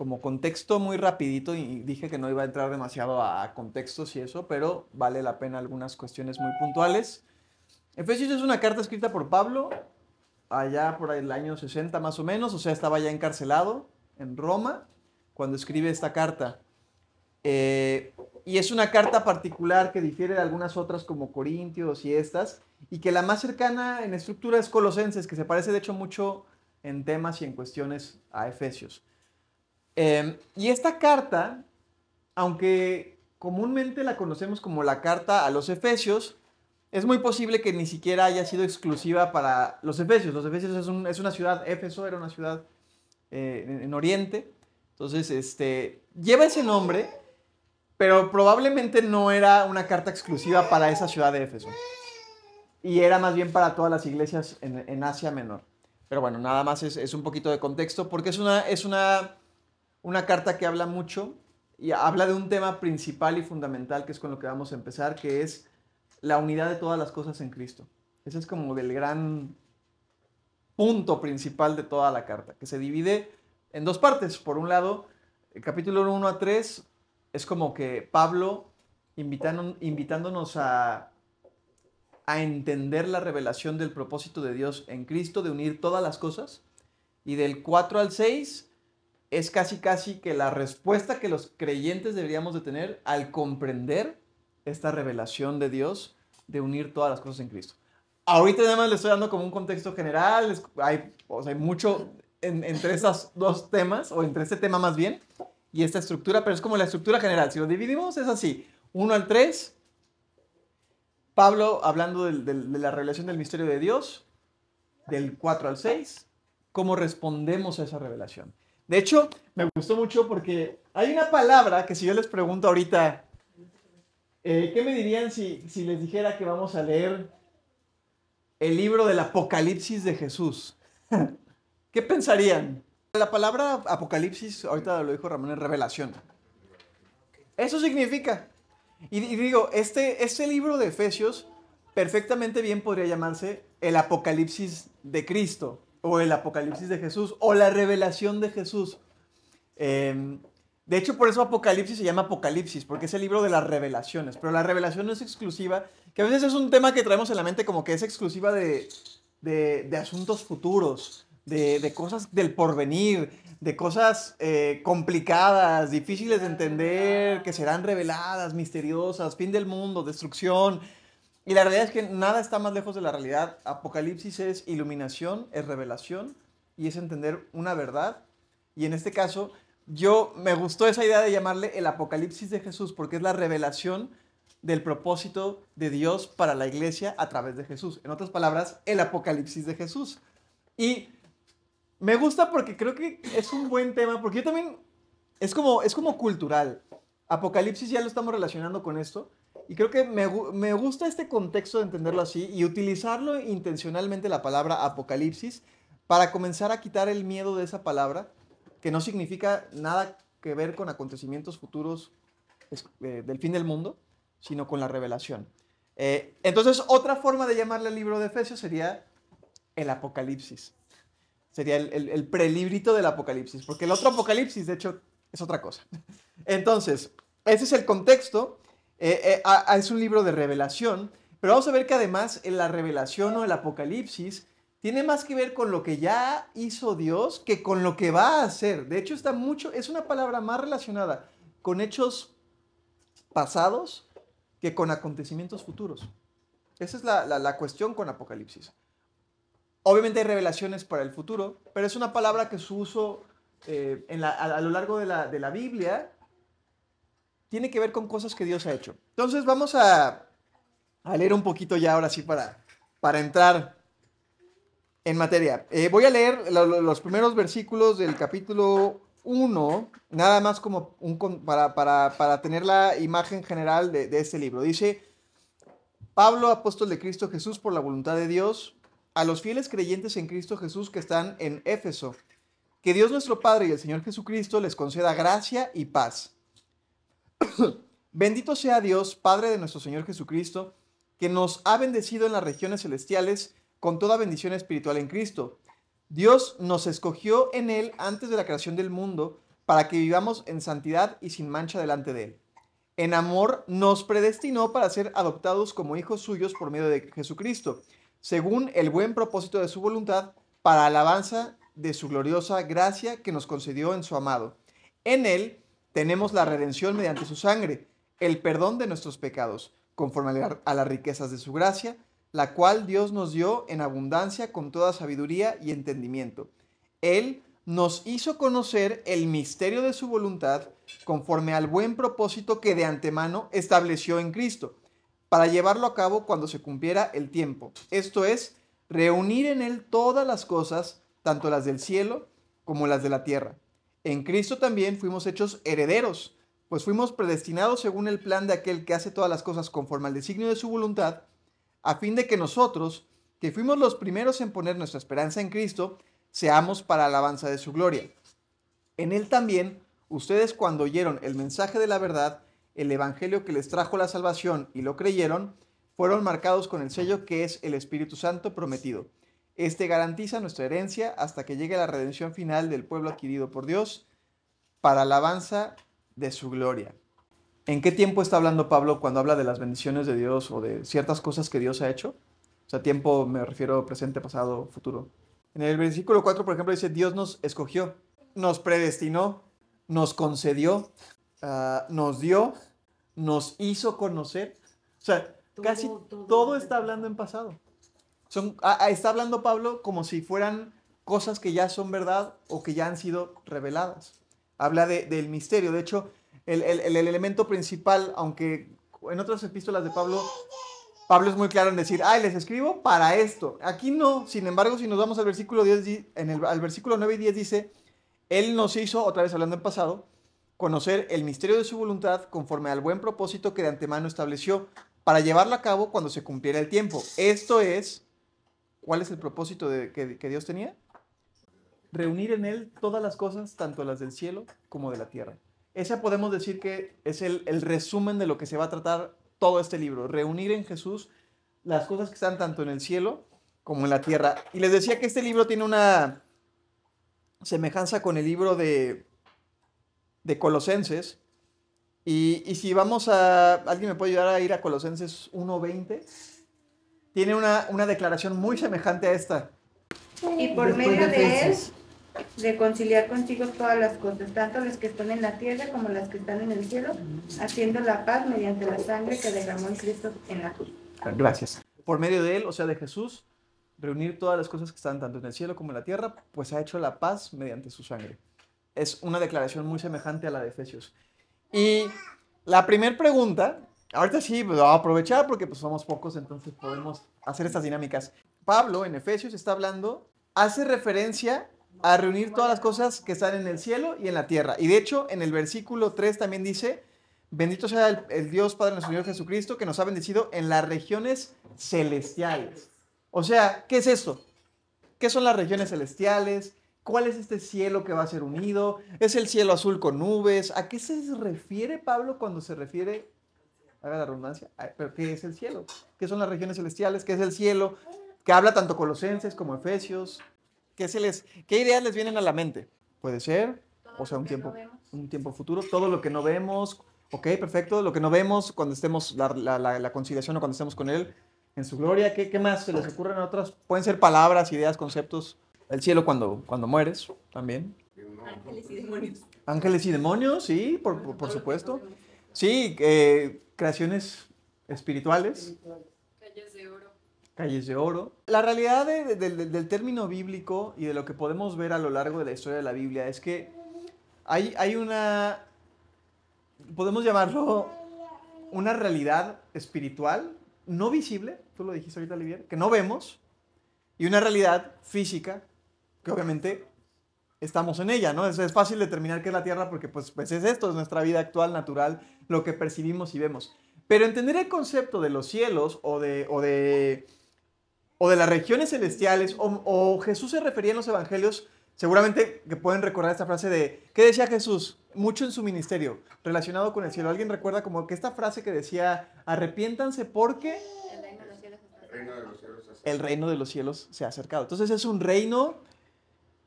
como contexto muy rapidito y dije que no iba a entrar demasiado a contextos y eso, pero vale la pena algunas cuestiones muy puntuales. Efesios es una carta escrita por Pablo allá por el año 60 más o menos, o sea, estaba ya encarcelado en Roma cuando escribe esta carta. Eh, y es una carta particular que difiere de algunas otras como Corintios y estas, y que la más cercana en estructura es Colosenses, que se parece de hecho mucho en temas y en cuestiones a Efesios. Em, y esta carta, aunque comúnmente la conocemos como la carta a los Efesios, es muy posible que ni siquiera haya sido exclusiva para los Efesios. Los Efesios es, una ciudad, Éfeso era una ciudad eh, en, en, Oriente, entonces este, lleva ese nombre, pero probablemente no era una carta exclusiva para esa ciudad de Éfeso. Y era más bien para todas las iglesias en, en Asia Menor. Pero bueno, nada más es, es, un poquito de contexto, porque es una, es una, una carta que habla mucho y habla de un tema principal y fundamental, que es con lo que vamos a empezar, que es la unidad de todas las cosas en Cristo. Ese es como el gran punto principal de toda la carta, que se divide en dos partes. Por un lado, el capítulo 1 a 3 es como que Pablo invitándonos a, a entender la revelación del propósito de Dios en Cristo, de unir todas las cosas. Y del 4 al 6 es casi casi que la respuesta que los creyentes deberíamos de tener al comprender esta revelación de Dios de unir todas las cosas en Cristo. Ahorita además le estoy dando como un contexto general, hay, hay mucho entre esos dos temas, o entre este tema más bien, y esta estructura, pero es como la estructura general. Si lo dividimos es así, 1 al 3, Pablo hablando de la revelación del misterio de Dios, del 4 al 6, cómo respondemos a esa revelación. De hecho, me gustó mucho porque hay una palabra que si yo les pregunto ahorita, eh, ¿Qué me dirían si, les dijera que vamos a leer el libro del Apocalipsis de Jesús? ¿Qué pensarían? La palabra Apocalipsis, ahorita lo dijo Ramón, es revelación. Eso significa. Y, digo, este, este libro de Efesios perfectamente bien podría llamarse el Apocalipsis de Cristo, o el Apocalipsis de Jesús, o la revelación de Jesús. Eh, de hecho, por eso Apocalipsis se llama Apocalipsis, porque es el libro de las revelaciones. Pero la revelación no es exclusiva, que a veces es un tema que traemos en la mente como que es exclusiva de, asuntos futuros, de, cosas del porvenir, de cosas eh, complicadas, difíciles de entender, que serán reveladas, misteriosas, fin del mundo, destrucción. Y la realidad es que nada está más lejos de la realidad. Apocalipsis es iluminación, es revelación y es entender una verdad. Y en este caso yo me gustó esa idea de llamarle el Apocalipsis de Jesús porque es la revelación del propósito de Dios para la iglesia a través de Jesús. En otras palabras, el Apocalipsis de Jesús. Y me gusta porque creo que es un buen tema, porque yo también, es como, es como cultural. Apocalipsis ya lo estamos relacionando con esto. Y creo que me, me gusta este contexto de entenderlo así y utilizarlo intencionalmente la palabra Apocalipsis para comenzar a quitar el miedo de esa palabra que no significa nada que ver con acontecimientos futuros eh, del fin del mundo, sino con la revelación. Eh, entonces, otra forma de llamarle al libro de Efesios sería el Apocalipsis. Sería el, prelibrito del Apocalipsis, porque el otro Apocalipsis, de hecho, es otra cosa. Entonces, ese es el contexto. Eh, es un libro de revelación, pero vamos a ver que además en la revelación o el Apocalipsis tiene más que ver con lo que ya hizo Dios que con lo que va a hacer. De hecho, está mucho, es una palabra más relacionada con hechos pasados que con acontecimientos futuros. Esa es la, cuestión con Apocalipsis. Obviamente hay revelaciones para el futuro, pero es una palabra que su uso eh, a, lo largo de la, de la, Biblia tiene que ver con cosas que Dios ha hecho. Entonces vamos a, a leer un poquito ya ahora sí para, para entrar en materia. Eh, voy a leer los primeros versículos del capítulo 1, nada más como un, para, para, tener la imagen general de este libro. Dice, Pablo, apóstol de Cristo Jesús, por la voluntad de Dios, a los fieles creyentes en Cristo Jesús que están en Éfeso, que Dios nuestro Padre y el Señor Jesucristo les conceda gracia y paz. Bendito sea Dios, Padre de nuestro Señor Jesucristo, que nos ha bendecido en las regiones celestiales con toda bendición espiritual en Cristo. Dios nos escogió en Él antes de la creación del mundo para que vivamos en santidad y sin mancha delante de Él. En amor nos predestinó para ser adoptados como hijos suyos por medio de Jesucristo, según el buen propósito de su voluntad, para alabanza de su gloriosa gracia que nos concedió en su amado. En Él tenemos la redención mediante su sangre, el perdón de nuestros pecados, conforme a las riquezas de su gracia, la cual Dios nos dio en abundancia con toda sabiduría y entendimiento. Él nos hizo conocer el misterio de su voluntad conforme al buen propósito que de antemano estableció en Cristo, para llevarlo a cabo cuando se cumpliera el tiempo. Esto es, reunir en Él todas las cosas, tanto las del cielo como las de la tierra. En Cristo también fuimos hechos herederos, pues fuimos predestinados según el plan de aquel que hace todas las cosas conforme al designio de su voluntad, a fin de que nosotros, que fuimos los primeros en poner nuestra esperanza en Cristo, seamos para alabanza de su gloria. En él también, ustedes cuando oyeron el mensaje de la verdad, el evangelio que les trajo la salvación y lo creyeron, fueron marcados con el sello que es el Espíritu Santo prometido. Este garantiza nuestra herencia hasta que llegue la redención final del pueblo adquirido por Dios para alabanza de su gloria. ¿En qué tiempo está hablando Pablo cuando habla de las bendiciones de Dios o de ciertas cosas que Dios ha hecho? O sea, tiempo me refiero presente, pasado, futuro. En el versículo 4, por ejemplo, dice, Dios nos escogió, nos predestinó, nos concedió, ah, nos dio, nos hizo conocer. O sea, casi todo, está hablando en pasado. Ah, ah, está hablando Pablo como si fueran cosas que ya son verdad o que ya han sido reveladas. Habla del misterio. De hecho, el, el, elemento principal, aunque en otras epístolas de Pablo Pablo es muy claro en decir, ay, les escribo para esto. Aquí no, sin embargo, si nos vamos al versículo 10, en el, al versículo 9 y 10 dice, Él nos hizo, otra vez hablando en pasado, conocer el misterio de su voluntad conforme al buen propósito que de antemano estableció para llevarlo a cabo cuando se cumpliera el tiempo. Esto es, ¿cuál es el propósito de, que, Dios tenía? Reunir en Él todas las cosas, tanto las del cielo como de la tierra. Ese podemos decir que es el, resumen de lo que se va a tratar todo este libro, reunir en Jesús las cosas que están tanto en el cielo como en la tierra. Y les decía que este libro tiene una semejanza con el libro de, Colosenses. Y, si vamos a, alguien me puede ayudar a ir a Colosenses 1.20, tiene una, una declaración muy semejante a esta. Y por medio de él reconciliar contigo todas las cosas, tanto las que están en la tierra como las que están en el cielo, haciendo la paz mediante la sangre que derramó en Cristo en la cruz. Gracias. Por medio de Él, o sea, de Jesús, reunir todas las cosas que están tanto en el cielo como en la tierra, pues ha hecho la paz mediante su sangre. Es una declaración muy semejante a la de Efesios. Y la primera pregunta, ahorita sí, pues, a aprovechar porque pues somos pocos, entonces podemos hacer estas dinámicas. Pablo en Efesios está hablando, hace referencia a reunir todas las cosas que están en el cielo y en la tierra. Y de hecho, en el versículo 3 también dice, bendito sea el, Dios Padre nuestro Señor Jesucristo, que nos ha bendecido en las regiones celestiales. O sea, ¿qué es esto? ¿Qué son las regiones celestiales? ¿Cuál es este cielo que va a ser unido? ¿Es el cielo azul con nubes? ¿A qué se refiere Pablo cuando se refiere, haga la redundancia, pero qué es el cielo? ¿Qué son las regiones celestiales? ¿Qué es el cielo? Que habla tanto Colosenses como Efesios. ¿Qué, se les, ¿Qué ideas les vienen a la mente? Puede ser, o sea, un tiempo, un tiempo futuro, todo lo que no vemos, ok, perfecto, lo que no vemos cuando estemos, la, la, la, conciliación o cuando estemos con Él en su gloria, ¿qué, qué más se les ocurren a otras? Pueden ser palabras, ideas, conceptos. El cielo cuando, cuando mueres, también. Ángeles y demonios. Ángeles y demonios, sí, por, por, por supuesto. Sí, eh, creaciones espirituales calles de oro. La realidad del término bíblico y de lo que podemos ver a lo largo de la historia de la Biblia es que hay, hay una, podemos llamarlo una realidad espiritual no visible, tú lo dijiste ahorita, Olivier, que no vemos, y una realidad física que obviamente estamos en ella, ¿no? Es, es fácil determinar qué es la Tierra porque pues, pues es esto, es nuestra vida actual, natural, lo que percibimos y vemos. Pero entender el concepto de los cielos o de, o de o de las regiones celestiales, o, Jesús se refería en los evangelios, seguramente que pueden recordar esta frase de, ¿qué decía Jesús? Mucho en su ministerio, relacionado con el cielo. ¿Alguien recuerda como que esta frase que decía, arrepiéntanse porque el reino de los cielos se ha acercado? Entonces es un reino,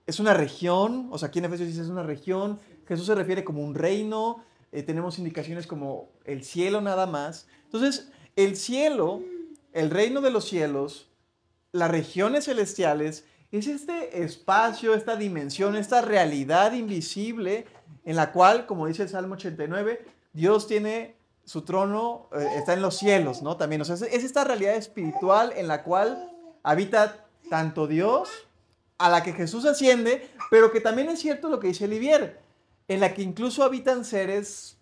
es una región, o sea, aquí en Efesios dice es una región, Jesús se refiere como un reino, eh, tenemos indicaciones como el cielo nada más. Entonces, el cielo, el reino de los cielos, las regiones celestiales, es este espacio, esta dimensión, esta realidad invisible en la cual, como dice el Salmo 89, Dios tiene su trono, eh, está en los cielos, ¿no? También, o sea, es esta realidad espiritual en la cual habita tanto Dios, a la que Jesús asciende, pero que también es cierto lo que dice Olivier, en la que incluso habitan seres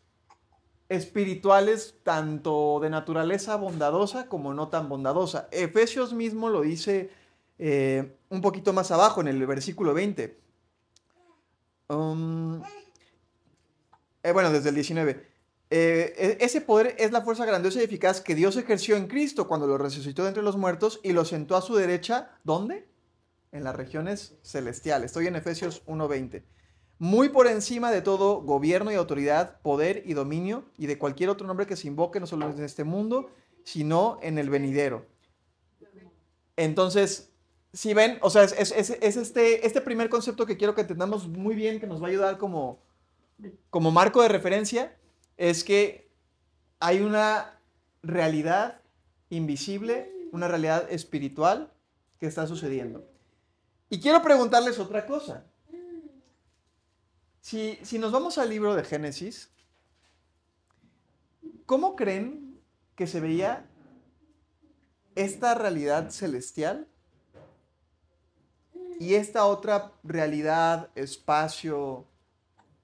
espirituales tanto de naturaleza bondadosa como no tan bondadosa. Efesios mismo lo dice eh, un poquito más abajo en el versículo 20. Um, eh, bueno, desde el 19. Eh, e, ese poder es la fuerza grandiosa y eficaz que Dios ejerció en Cristo cuando lo resucitó de entre los muertos y lo sentó a su derecha. ¿Dónde? En las regiones celestiales. Estoy en Efesios 1.20 muy por encima de todo gobierno y autoridad, poder y dominio, y de cualquier otro nombre que se invoque, no solo en este mundo, sino en el venidero. Entonces, si ven, o sea, es, este, este primer concepto que quiero que entendamos muy bien, que nos va a ayudar como, como marco de referencia, es que hay una realidad invisible, una realidad espiritual que está sucediendo. Y quiero preguntarles otra cosa. Si, nos vamos al libro de Génesis, ¿cómo creen que se veía esta realidad celestial y esta otra realidad, espacio,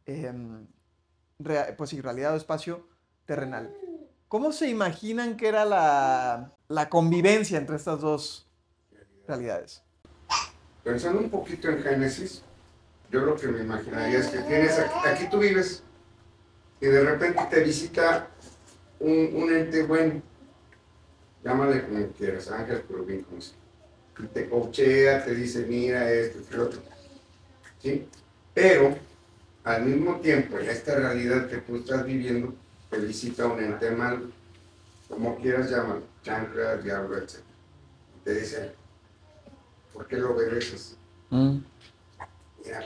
em, pues sí, realidad o espacio terrenal? ¿Cómo se imaginan que era la, la convivencia entre estas dos realidades? Pensando un poquito en Génesis, yo lo que me imaginaría es que tienes, aquí, tú vives y de repente te visita un, ente bueno, llámale como quieras, ángel, bien como Y te cochea, te dice, mira esto, y otro. ¿Sí? Pero, al mismo tiempo, en esta realidad que tú estás viviendo, te visita un ente malo, como quieras llamarlo, chancla, diablo, etc. Y te dice, ¿por qué lo obedeces? Mm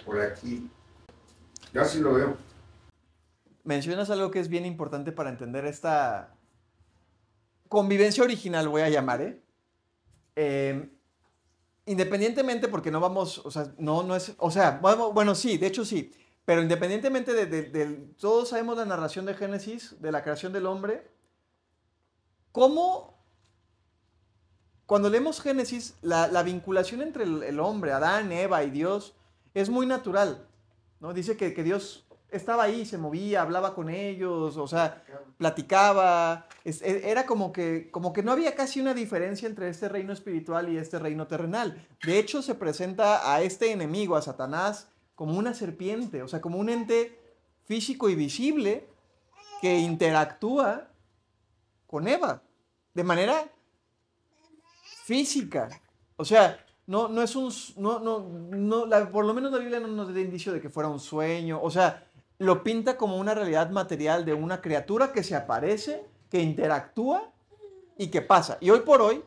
por aquí. Yo así lo veo. Mencionas algo que es bien importante para entender esta convivencia original, voy a llamar, ¿eh? Em, independientemente, porque no vamos, o sea, no, no es, o sea, bueno, sí, de hecho sí, pero independientemente de, todos sabemos la narración de Génesis, de la creación del hombre, ¿cómo, cuando leemos Génesis, la, vinculación entre el, hombre, Adán, Eva y Dios, es muy natural, ¿no? Dice que, Dios estaba ahí, se movía, hablaba con ellos, o sea, platicaba. E, era como que, como que no había casi una diferencia entre este reino espiritual y este reino terrenal. De hecho, se presenta a este enemigo, a Satanás, como una serpiente, o sea, como un ente físico y visible que interactúa con Eva de manera física. O sea, no, no es un, no, no, no por lo menos la Biblia no nos da indicio de que fuera un sueño, o sea, lo pinta como una realidad material de una criatura que se aparece, que interactúa y que pasa. Y hoy por hoy,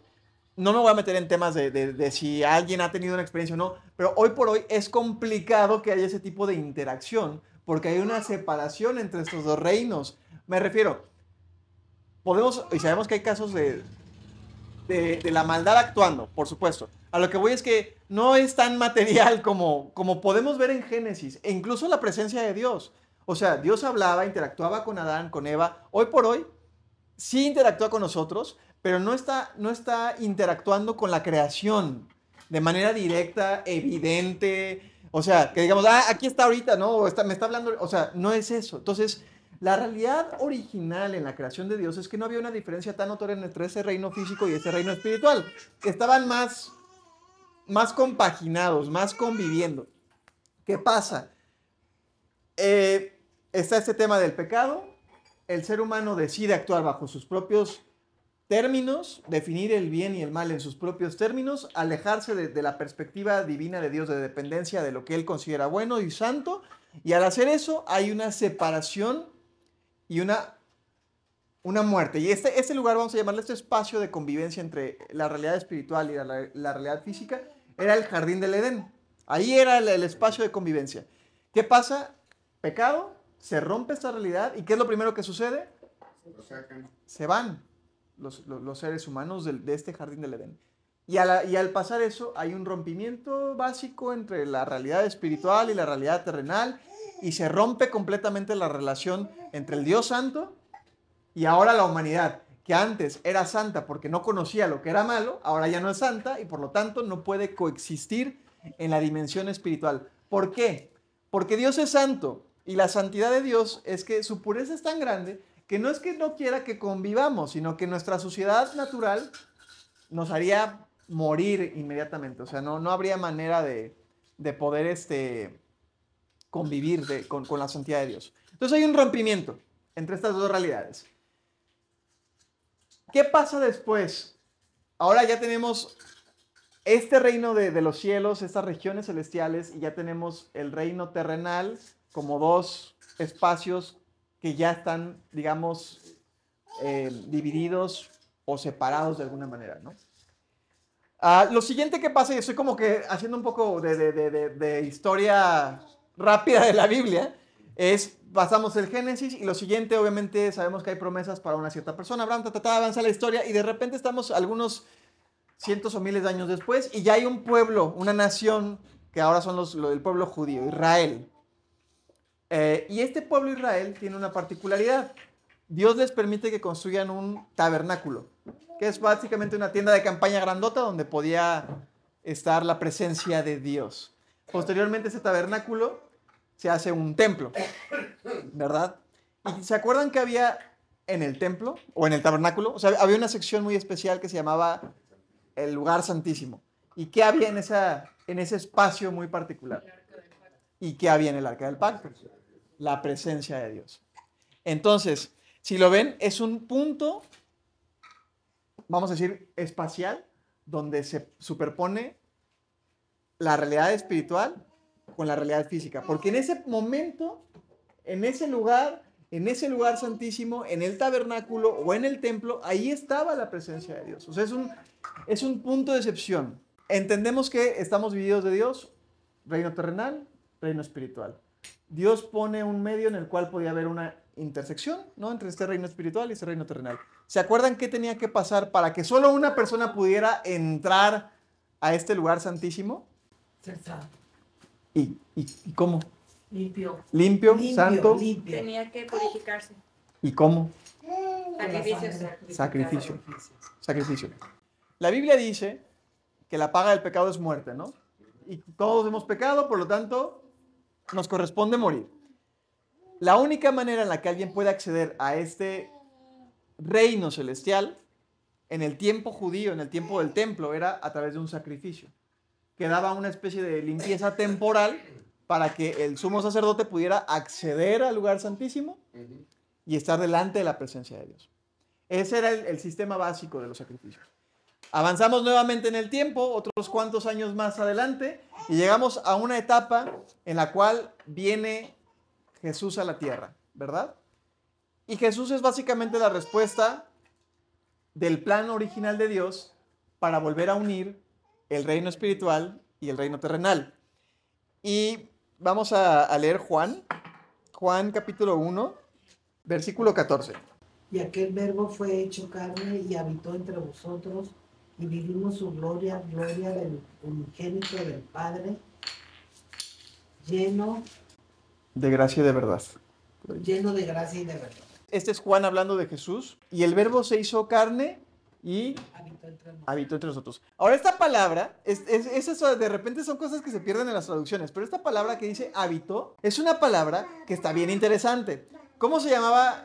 no me voy a meter en temas de, de, si alguien ha tenido una experiencia o no, pero hoy por hoy es complicado que haya ese tipo de interacción, porque hay una separación entre estos dos reinos. Me refiero, podemos, y sabemos que hay casos de, de, la maldad actuando, por supuesto, a lo que voy es que no es tan material como, como podemos ver en Génesis, e incluso la presencia de Dios. O sea, Dios hablaba, interactuaba con Adán, con Eva. Hoy por hoy sí interactúa con nosotros, pero no está, no está interactuando con la creación de manera directa, evidente. O sea, que digamos, ah, aquí está ahorita, ¿no? está, me está hablando. O sea, no es eso. Entonces, la realidad original en la creación de Dios es que no había una diferencia tan notoria entre ese reino físico y ese reino espiritual. Estaban más más compaginados, más conviviendo. ¿Qué pasa? Eh, está este tema del pecado. El ser humano decide actuar bajo sus propios términos, definir el bien y el mal en sus propios términos, alejarse de, la perspectiva divina de Dios, de dependencia de lo que Él considera bueno y santo. Y al hacer eso hay una separación y una, una muerte. Y este, este lugar, vamos a llamarle este espacio de convivencia entre la realidad espiritual y la realidad física, era el jardín del Edén. Ahí era el, espacio de convivencia. ¿Qué pasa? pecado, se rompe esta realidad y ¿qué es lo primero que sucede? Se van los, los- los seres humanos del- de, este jardín del Edén. Y, a la- y al pasar eso hay un rompimiento básico entre la realidad espiritual y la realidad terrenal y se rompe completamente la relación entre el Dios Santo y ahora la humanidad, que antes era santa porque no conocía lo que era malo, ahora ya no es santa y por lo tanto no puede coexistir en la dimensión espiritual. ¿Por qué? Porque Dios es santo y la santidad de Dios es que su pureza es tan grande que no es que no quiera que convivamos, sino que nuestra sociedad natural nos haría morir inmediatamente. O sea, no, no habría manera de, de poder este, convivir de- con, la santidad de Dios. Entonces hay un rompimiento entre estas dos realidades. ¿Qué pasa después? Ahora ya tenemos este reino de, los cielos, estas regiones celestiales, y ya tenemos el reino terrenal como dos espacios que ya están, digamos, eh, divididos o separados de alguna manera, ¿no? Ah, lo siguiente que pasa, y estoy como que haciendo un poco de historia rápida de la Biblia, es, pasamos el Génesis y lo siguiente, obviamente, sabemos que hay promesas para una cierta persona, Abraham, ta, ta, ta, avanza la historia y de repente estamos algunos cientos o miles de años después y ya hay un pueblo, una nación, que ahora son los, lo del pueblo judío, Israel. Eh, y este pueblo Israel tiene una particularidad. Dios les permite que construyan un tabernáculo, que es básicamente una tienda de campaña grandota donde podía estar la presencia de Dios. Posteriormente ese tabernáculo se hace un templo, ¿verdad? ¿Y se acuerdan que había en el templo o en el tabernáculo? O sea, había una sección muy especial que se llamaba el lugar santísimo. ¿Y qué había en, esa, en ese espacio muy particular? ¿Y qué había en el arca del pacto? La presencia de Dios. Entonces, si lo ven, es un punto, vamos a decir, espacial, donde se superpone la realidad espiritual con la realidad física. Porque en ese momento, en ese lugar, en ese lugar santísimo, en el tabernáculo o en el templo, ahí estaba la presencia de Dios. O sea, es un, es un punto de excepción. Entendemos que estamos divididos de Dios, reino terrenal, reino espiritual. Dios pone un medio en el cual podía haber una intersección, ¿no? Entre este reino espiritual y este reino terrenal. ¿Se acuerdan qué tenía que pasar para que solo una persona pudiera entrar a este lugar santísimo? ¿Y, y, y cómo? limpio. Limpio, limpio, santo. limpio. Tenía que purificarse. ¿Y cómo? Sangre Sacrificio. sacrificios. Sacrificio. La Biblia dice que la paga del pecado es muerte, ¿no? Y todos hemos pecado, por lo tanto, nos corresponde morir. La única manera en la que alguien puede acceder a este reino celestial, en el tiempo judío, en el tiempo del templo, era a través de un sacrificio, que daba una especie de limpieza temporal para que el sumo sacerdote pudiera acceder al lugar santísimo y estar delante de la presencia de Dios. Ese era el, el sistema básico de los sacrificios. Avanzamos nuevamente en el tiempo, otros cuantos años más adelante, y llegamos a una etapa en la cual viene Jesús a la tierra, ¿verdad? Y Jesús es básicamente la respuesta del plan original de Dios para volver a unir el reino espiritual y el reino terrenal. Y vamos a, a leer Juan, Juan capítulo 1, versículo 14. Y aquel verbo fue hecho carne y habitó entre vosotros y vivimos su gloria, gloria del unigénito del Padre, lleno, De gracia y de verdad. lleno de gracia y de verdad. Este es Juan hablando de Jesús y el verbo se hizo carne y Habitó entre nosotros. habitó entre nosotros. Ahora esta palabra, es, es- es eso, de repente son cosas que se pierden en las traducciones, pero esta palabra que dice habitó es una palabra que está bien interesante. ¿Cómo se llamaba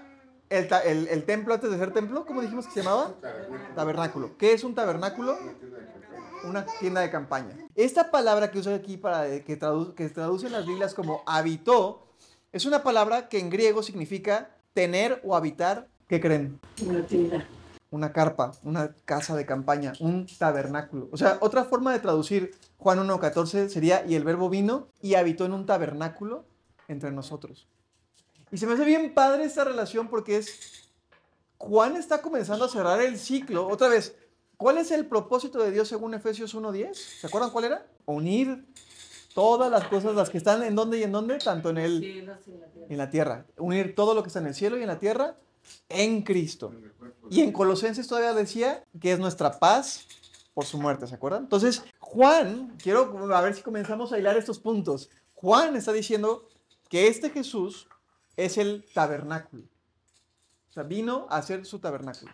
el, el- el templo antes de ser templo? ¿Cómo dijimos que se llamaba? Tabernáculo. Tabernáculo. ¿Qué es un tabernáculo? Una tienda de campaña. una tienda de campaña. Esta palabra que usa aquí para que, tradu- que traduce en las Biblias como habitó es una palabra que en griego significa tener o habitar. ¿Qué creen? Una tienda. Una carpa, una casa de campaña, un tabernáculo. O sea, otra forma de traducir Juan 1.14 sería y el verbo vino y habitó en un tabernáculo entre nosotros. Y se me hace bien padre esta relación porque es Juan está comenzando a cerrar el ciclo. Otra vez, ¿cuál es el propósito de Dios según Efesios 1.10? ¿Se acuerdan cuál era? Unir Todas las cosas, las que están en dónde y en dónde, tanto en el, en la tierra. Unir todo lo que está en el cielo y en la tierra en Cristo. Y en Colosenses todavía decía que es nuestra paz por su muerte, ¿se acuerdan? Entonces, Juan, quiero a ver si comenzamos a hilar estos puntos. Juan está diciendo que este Jesús es el tabernáculo. O sea, vino a hacer su tabernáculo.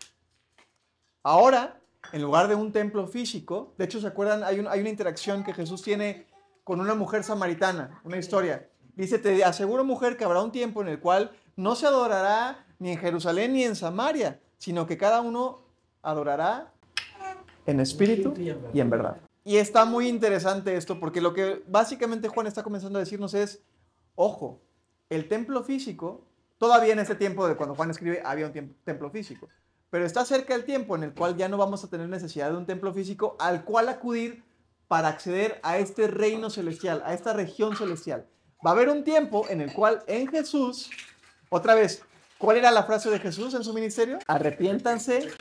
Ahora, en lugar de un templo físico, de hecho, ¿se acuerdan? Hay, un- hay una interacción que Jesús tiene con una mujer samaritana, una historia. Dice, te aseguro mujer que habrá un tiempo en el cual no se adorará ni en Jerusalén ni en Samaria, sino que cada uno adorará en espíritu y en verdad. Y está muy interesante esto porque lo que básicamente Juan está comenzando a decirnos es, ojo, el templo físico, todavía en ese tiempo de cuando Juan escribe había un templo físico, pero está cerca el tiempo en el cual ya no vamos a tener necesidad de un templo físico al cual acudir para acceder a este reino celestial, a esta región celestial. Va a haber un tiempo en el cual en Jesús, otra vez, ¿cuál era la frase de Jesús en su ministerio? Arrepiéntanse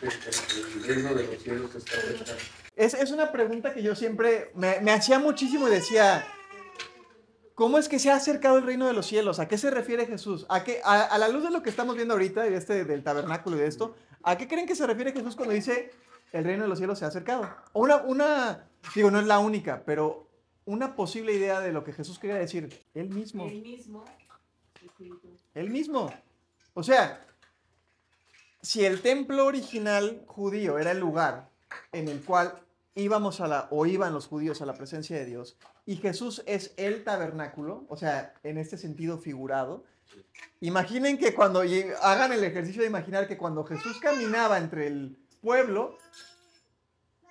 es, es una pregunta que yo siempre me, me hacía muchísimo y decía, ¿cómo es que se ha acercado el reino de los cielos? ¿A qué se refiere Jesús? ¿A, qué, a, a la luz de lo que estamos viendo ahorita, de este, del tabernáculo y de esto, ¿a qué creen que se refiere Jesús cuando dice el reino de los cielos se ha acercado? Una, una, digo, no es la única, pero una posible idea de lo que Jesús quería decir, él mismo. El mismo. Él mismo. O sea, si el templo original judío era el lugar en el cual íbamos a la, o iban los judíos a la presencia de Dios, y Jesús es el tabernáculo, o sea, en este sentido figurado, imaginen que cuando, hagan el ejercicio de imaginar que cuando Jesús caminaba entre el pueblo,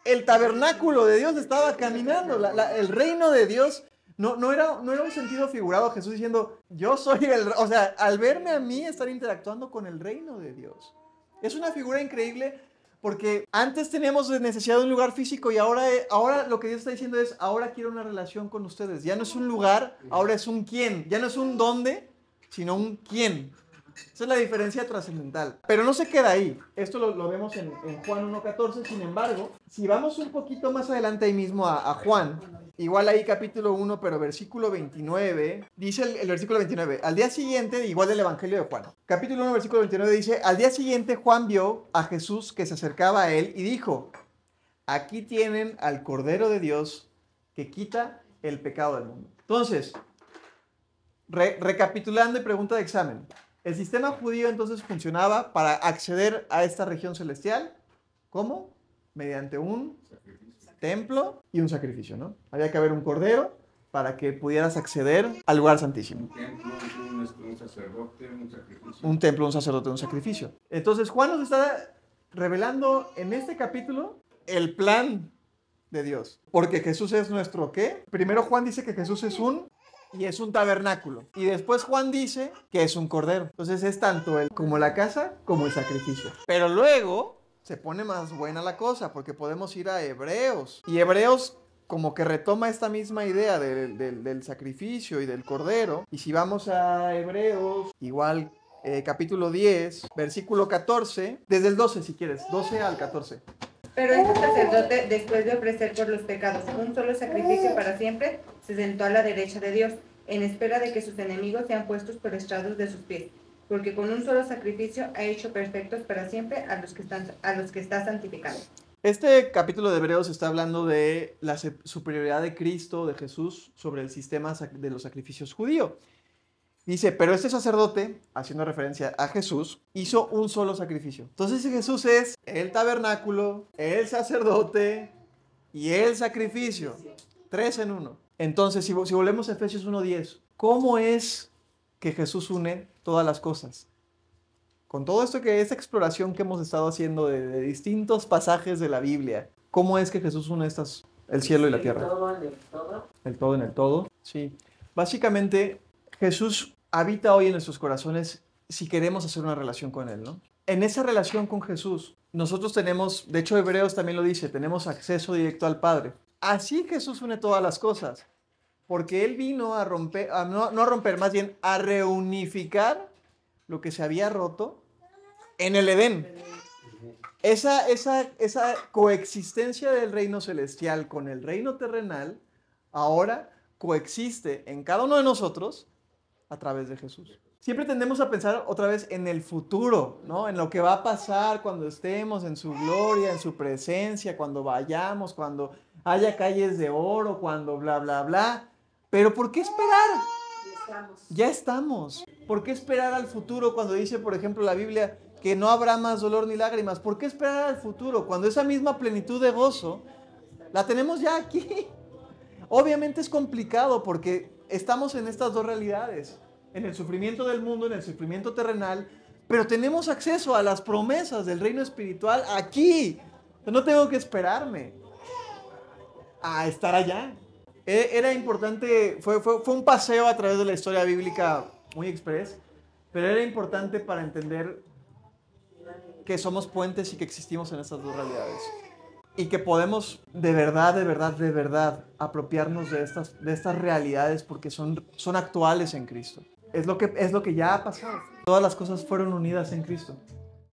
el tabernáculo de Dios estaba caminando, el reino de Dios no, no, era, no era un sentido figurado, Jesús diciendo, yo soy el... O sea, al verme a mí estar interactuando con el reino de Dios. Es una figura increíble porque antes teníamos necesidad de un lugar físico y ahora, ahora lo que Dios está diciendo es, ahora quiero una relación con ustedes. Ya no es un lugar, ahora es un quién. Ya no es un dónde, sino un quién. Esa es la diferencia trascendental. Pero no se queda ahí. Esto lo, lo vemos en, en Juan 1.14. Sin embargo, si vamos un poquito más adelante ahí mismo a, a Juan, igual ahí capítulo 1, pero versículo 29, dice el, el versículo 29, al día siguiente, igual del Evangelio de Juan, capítulo 1, versículo 29 dice, al día siguiente Juan vio a Jesús que se acercaba a él y dijo, aquí tienen al Cordero de Dios que quita el pecado del mundo. Entonces, re- recapitulando y pregunta de examen, el sistema judío entonces funcionaba para acceder a esta región celestial, ¿cómo? Mediante un templo y un sacrificio, ¿no? Había que haber un cordero para que pudieras acceder al lugar santísimo. Un templo, un, este, un sacerdote, un sacrificio. Un templo, un sacerdote, un sacrificio. Entonces Juan nos está revelando en este capítulo el plan de Dios. Porque Jesús es nuestro qué? Primero Juan dice que Jesús es un y es un tabernáculo. Y después Juan dice que es un cordero. Entonces es tanto el como la casa como el sacrificio. Pero luego se pone más buena la cosa porque podemos ir a Hebreos. Y Hebreos como que retoma esta misma idea del, del- sacrificio y del cordero. Y si vamos a Hebreos, igual eh, capítulo 10, versículo 14, desde el 12 si quieres, 12 al 14. Pero este sacerdote, después de ofrecer por los pecados un solo sacrificio para siempre, se sentó a la derecha de Dios, en espera de que sus enemigos sean puestos por estrados de sus pies. Porque con un solo sacrificio ha hecho perfectos para siempre a los que, están, a los que está santificando. Este capítulo de Hebreos está hablando de la superioridad de Cristo, de Jesús, sobre el sistema de los sacrificios judío. Dice, pero este sacerdote, haciendo referencia a Jesús, hizo un solo sacrificio. Entonces Jesús es el tabernáculo, el sacerdote y el sacrificio. Tres en uno. Entonces, si, si volvemos a Efesios 1.10, ¿cómo es que Jesús une todas las cosas? Con todo esto que esta exploración que hemos estado haciendo de, de distintos pasajes de la Biblia, ¿cómo es que Jesús une estas, el cielo y la El tierra? todo en el todo. El todo en el todo. Sí. Básicamente, Jesús habita hoy en nuestros corazones si queremos hacer una relación con Él, ¿no? En esa relación con Jesús, nosotros tenemos, de hecho Hebreos también lo dice, tenemos acceso directo al Padre. Así Jesús une todas las cosas, porque Él vino a romper, no, no a romper, más bien a reunificar lo que se había roto en el Edén. Esa, esa, esa coexistencia del reino celestial con el reino terrenal ahora coexiste en cada uno de nosotros a través de Jesús. Siempre tendemos a pensar otra vez en el futuro, ¿no? En lo que va a pasar cuando estemos en su gloria, en su presencia, cuando vayamos, cuando haya calles de oro, cuando bla, bla, bla. Pero ¿por qué esperar? Ya estamos. ¿Por qué esperar al futuro cuando dice, por ejemplo, la Biblia que no habrá más dolor ni lágrimas? ¿Por qué esperar al futuro cuando esa misma plenitud de gozo la tenemos ya aquí? Obviamente es complicado porque estamos en estas dos realidades, en el sufrimiento del mundo, en el sufrimiento terrenal, pero tenemos acceso a las promesas del reino espiritual aquí. No tengo que esperarme a estar allá. E- Era importante, fue, fue, fue un paseo a través de la historia bíblica muy express, pero era importante para entender que somos puentes y que existimos en estas dos realidades. Y que podemos de verdad, de verdad, de verdad apropiarnos de estas, de estas realidades porque son, son actuales en Cristo. Es lo, que, es lo que ya ha pasado. Todas las cosas fueron unidas en Cristo.